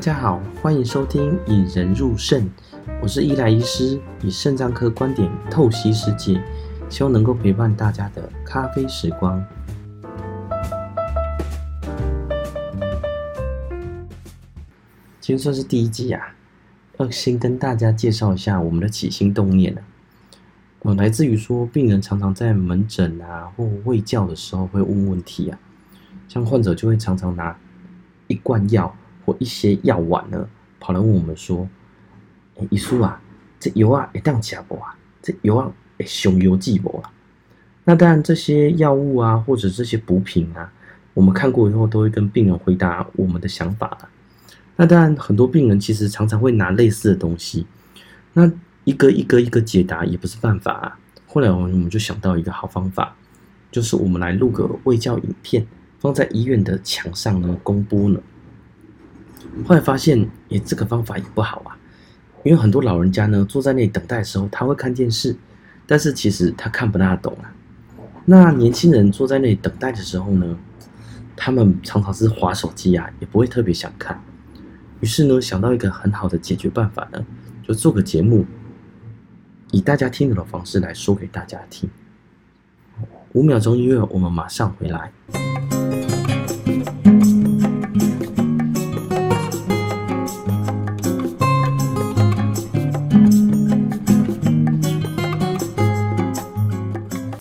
大家好，欢迎收听引人入肾，我是伊莱医师，以肾脏科观点透析世界，希望能够陪伴大家的咖啡时光。今天算是第一集啊，要先跟大家介绍一下我们的起心动念呢。呃，来自于说病人常常在门诊啊或卫教的时候会问问题啊，像患者就会常常拿一罐药。或一些药丸呢，跑来问我们说：“哎，医师啊，这油啊会当吃不啊？这油啊会伤腰子不啊？”那当然，这些药物啊，或者这些补品啊，我们看过以后都会跟病人回答我们的想法了。那当然，很多病人其实常常会拿类似的东西，那一个一个一个解答也不是办法啊。后来我们就想到一个好方法，就是我们来录个卫教影片，放在医院的墙上呢，公布呢。后来发现，也，这个方法也不好啊，因为很多老人家呢，坐在那里等待的时候，他会看电视，但是其实他看不大懂啊。那年轻人坐在那里等待的时候呢，他们常常是滑手机啊，也不会特别想看。于是呢，想到一个很好的解决办法呢，就做个节目，以大家听懂的方式来说给大家听。五秒钟音乐，我们马上回来。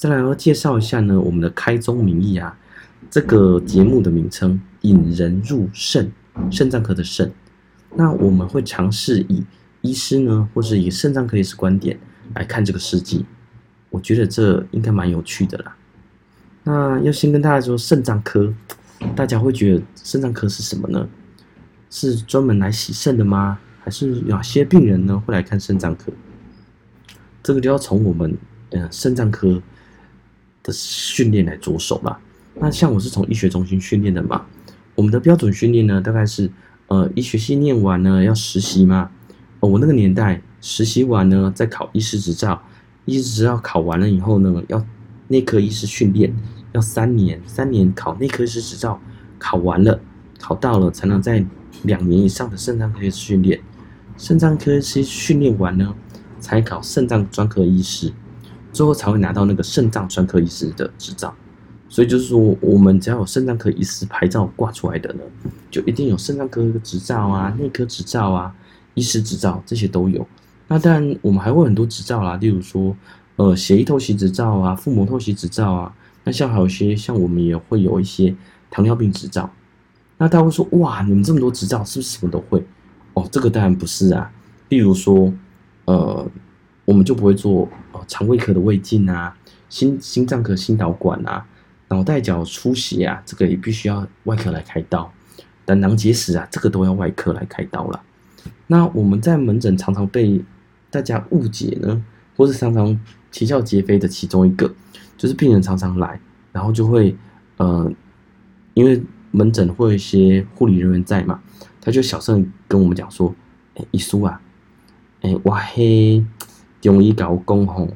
再来要介绍一下呢，我们的开宗明义啊，这个节目的名称引人入肾，肾脏科的肾。那我们会尝试以医师呢，或是以肾脏科医师观点来看这个世界。我觉得这应该蛮有趣的啦。那要先跟大家说，肾脏科，大家会觉得肾脏科是什么呢？是专门来洗肾的吗？还是哪些病人呢会来看肾脏科？这个就要从我们呃肾脏科。的训练来着手吧。那像我是从医学中心训练的嘛，我们的标准训练呢，大概是呃医学系念完呢要实习嘛。哦，我那个年代实习完呢再考医师执照，医师执照考完了以后呢，要内科医师训练要三年，三年考内科医师执照，考完了考到了才能在两年以上的肾脏科训练，肾脏科医师训练完呢才考肾脏专科医师。最后才会拿到那个肾脏专科医师的执照，所以就是说，我们只要有肾脏科医师牌照挂出来的呢，就一定有肾脏科的执照啊、内科执照啊、医师执照这些都有。那当然，我们还会很多执照啦，例如说，呃，血液透析执照啊、腹膜透析执照啊。那像还有一些，像我们也会有一些糖尿病执照。那大家会说，哇，你们这么多执照，是不是什么都会？哦，这个当然不是啊。例如说，呃。我们就不会做哦，肠胃科的胃镜啊，心心脏科心导管啊，脑袋角出血啊，这个也必须要外科来开刀。胆囊结石啊，这个都要外科来开刀了。那我们在门诊常常被大家误解呢，或是常常啼笑皆非的其中一个，就是病人常常来，然后就会呃，因为门诊会有一些护理人员在嘛，他就小声跟我们讲说：“哎，医师啊，哎，我嘿。”中医跟我讲吼，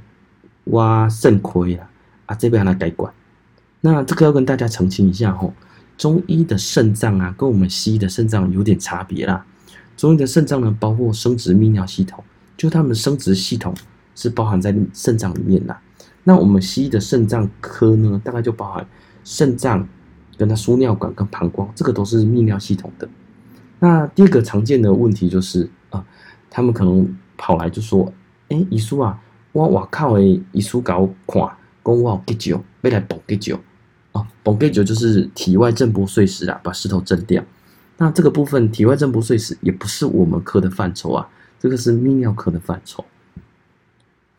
我肾亏啊啊，这边来改管。那这个要跟大家澄清一下吼，中医的肾脏啊，跟我们西医的肾脏有点差别啦。中医的肾脏呢，包括生殖泌尿系统，就他们生殖系统是包含在肾脏里面的。那我们西医的肾脏科呢，大概就包含肾脏跟它输尿管跟膀胱，这个都是泌尿系统的。那第二个常见的问题就是啊，他们可能跑来就说。哎，医师啊，我外口的医师给我看，讲我有结石，要来绑结石。哦，绑结石就是体外震波碎石啊，把石头震掉。那这个部分体外震波碎石也不是我们科的范畴啊，这个是泌尿科的范畴。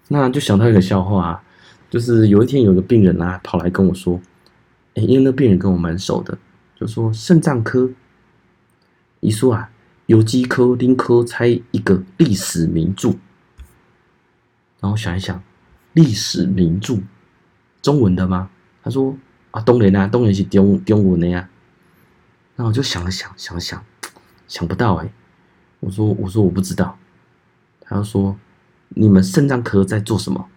那就想到一个笑话啊，就是有一天有个病人啊跑来跟我说，哎，因为那病人跟我蛮熟的，就说肾脏科医师啊，有机科、丁科猜一个历史名著。然后想一想，历史名著，中文的吗？他说啊，当然啊，当然是中中文的呀。那我就想了想，想了想，想不到哎。我说我说我不知道。他就说，你们肾脏科在做什么？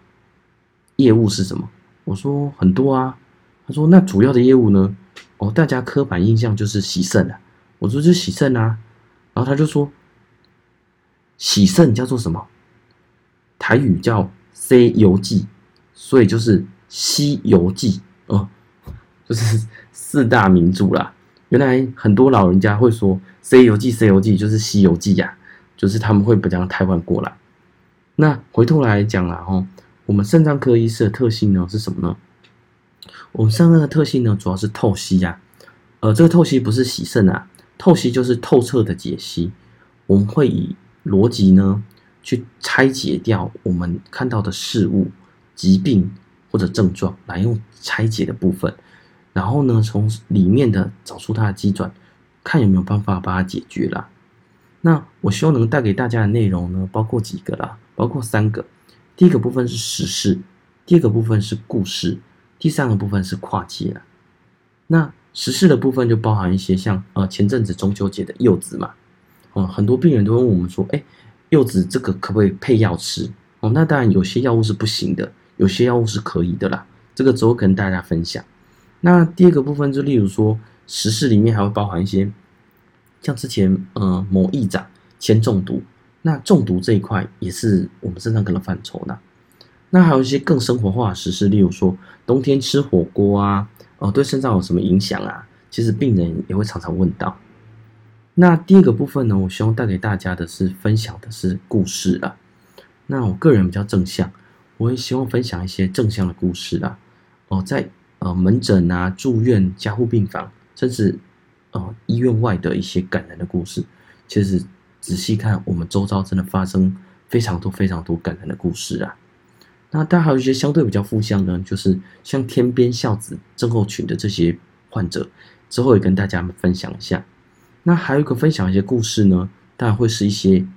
业务是什么？我说很多啊。他说那主要的业务呢？哦，大家刻板印象就是洗肾啊。我说就洗肾啊。然后他就说，洗肾叫做什么？台语叫《西游记》，所以就是《西游记》哦，就是四大名著啦。原来很多老人家会说《西游记》，《西游记》就是《西游记》呀，就是他们会不将台湾过来。那回头来讲啦，哦，我们肾脏科医师的特性呢是什么呢？我们肾脏的特性呢，主要是透析呀。呃，这个透析不是洗肾啊，透析就是透彻的解析。我们会以逻辑呢去拆解掉我们看到的事物、疾病或者症状，来用拆解的部分。然后呢，从里面的找出它的机转，看有没有办法把它解决了。那我希望能带给大家的内容呢，包括几个啦，包括三个。第一个部分是时事，第二个部分是故事，第三个部分是跨界了。那时事的部分就包含一些像呃前阵子中秋节的柚子嘛，嗯、很多病人都问我们说，哎，柚子这个可不可以配药吃？哦，那当然有些药物是不行的，有些药物是可以的啦。这个之后跟大家分享。那第二个部分就例如说，时事里面还会包含一些，像之前呃某议长铅中毒，那中毒这一块也是我们肾脏科的范畴的。那还有一些更生活化的时事，例如说冬天吃火锅啊，哦、呃、对肾脏有什么影响啊？其实病人也会常常问到。那第二个部分呢，我希望带给大家的是分享的是故事啊。那我个人比较正向，我也希望分享一些正向的故事啊。哦、在。呃，门诊啊，住院、加护病房，甚至呃医院外的一些感人的故事，其实仔细看，我们周遭真的发生非常多、非常多感人的故事啊。那当然还有一些相对比较负向呢，就是像天边孝子症候群的这些患者，之后也跟大家分享一下。那还有一个分享一些故事呢，当然会是一些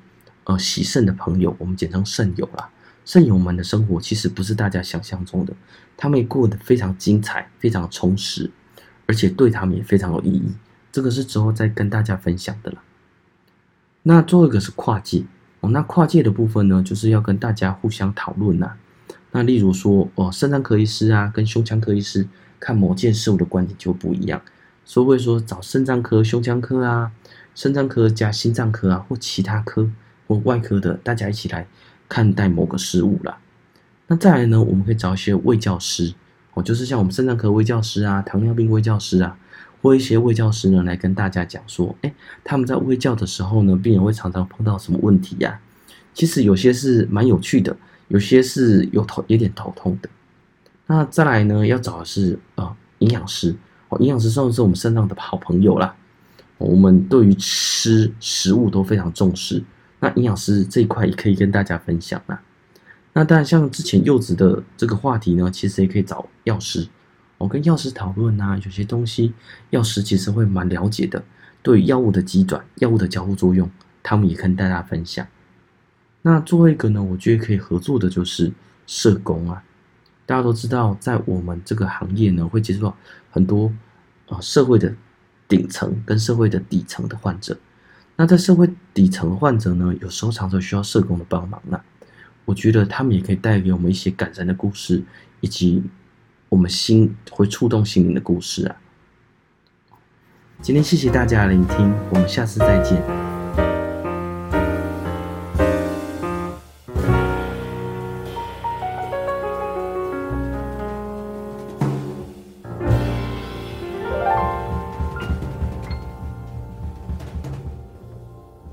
呃洗肾的朋友，我们简称肾友啦。肾友们的生活其实不是大家想象中的，他们也过得非常精彩、非常充实，而且对他们也非常有意义。这个是之后再跟大家分享的了。那最后一个是跨界哦，那跨界的部分呢，就是要跟大家互相讨论呐。那例如说哦，肾脏科医师啊，跟胸腔科医师看某件事物的观点就不一样，所以会说找肾脏科、胸腔科啊，肾脏科加心脏科啊，或其他科或外科的，大家一起来。看待某个事物啦，那再来呢？我们可以找一些卫教师哦，就是像我们肾脏科卫教师啊、糖尿病卫教师啊，或一些卫教师呢，来跟大家讲说，哎，他们在卫教的时候呢，病人会常常碰到什么问题呀？其实有些是蛮有趣的，有些是有头有点头痛的。那再来呢，要找的是啊，营养师哦，营养师算是我们肾脏的好朋友啦。我们对于吃食物都非常重视。那营养师这一块也可以跟大家分享啦。那当然，像之前柚子的这个话题呢，其实也可以找药师，我跟药师讨论啊，有些东西药师其实会蛮了解的。对药物的机转、药物的交互作用，他们也跟大家分享。那最后一个呢，我觉得可以合作的就是社工啊。大家都知道，在我们这个行业呢，会接触到很多啊社会的顶层跟社会的底层的患者。那在社会底层患者呢，有时候常常需要社工的帮忙呢。我觉得他们也可以带给我们一些感人的故事，以及我们心会触动心灵的故事啊。今天谢谢大家的聆听，我们下次再见。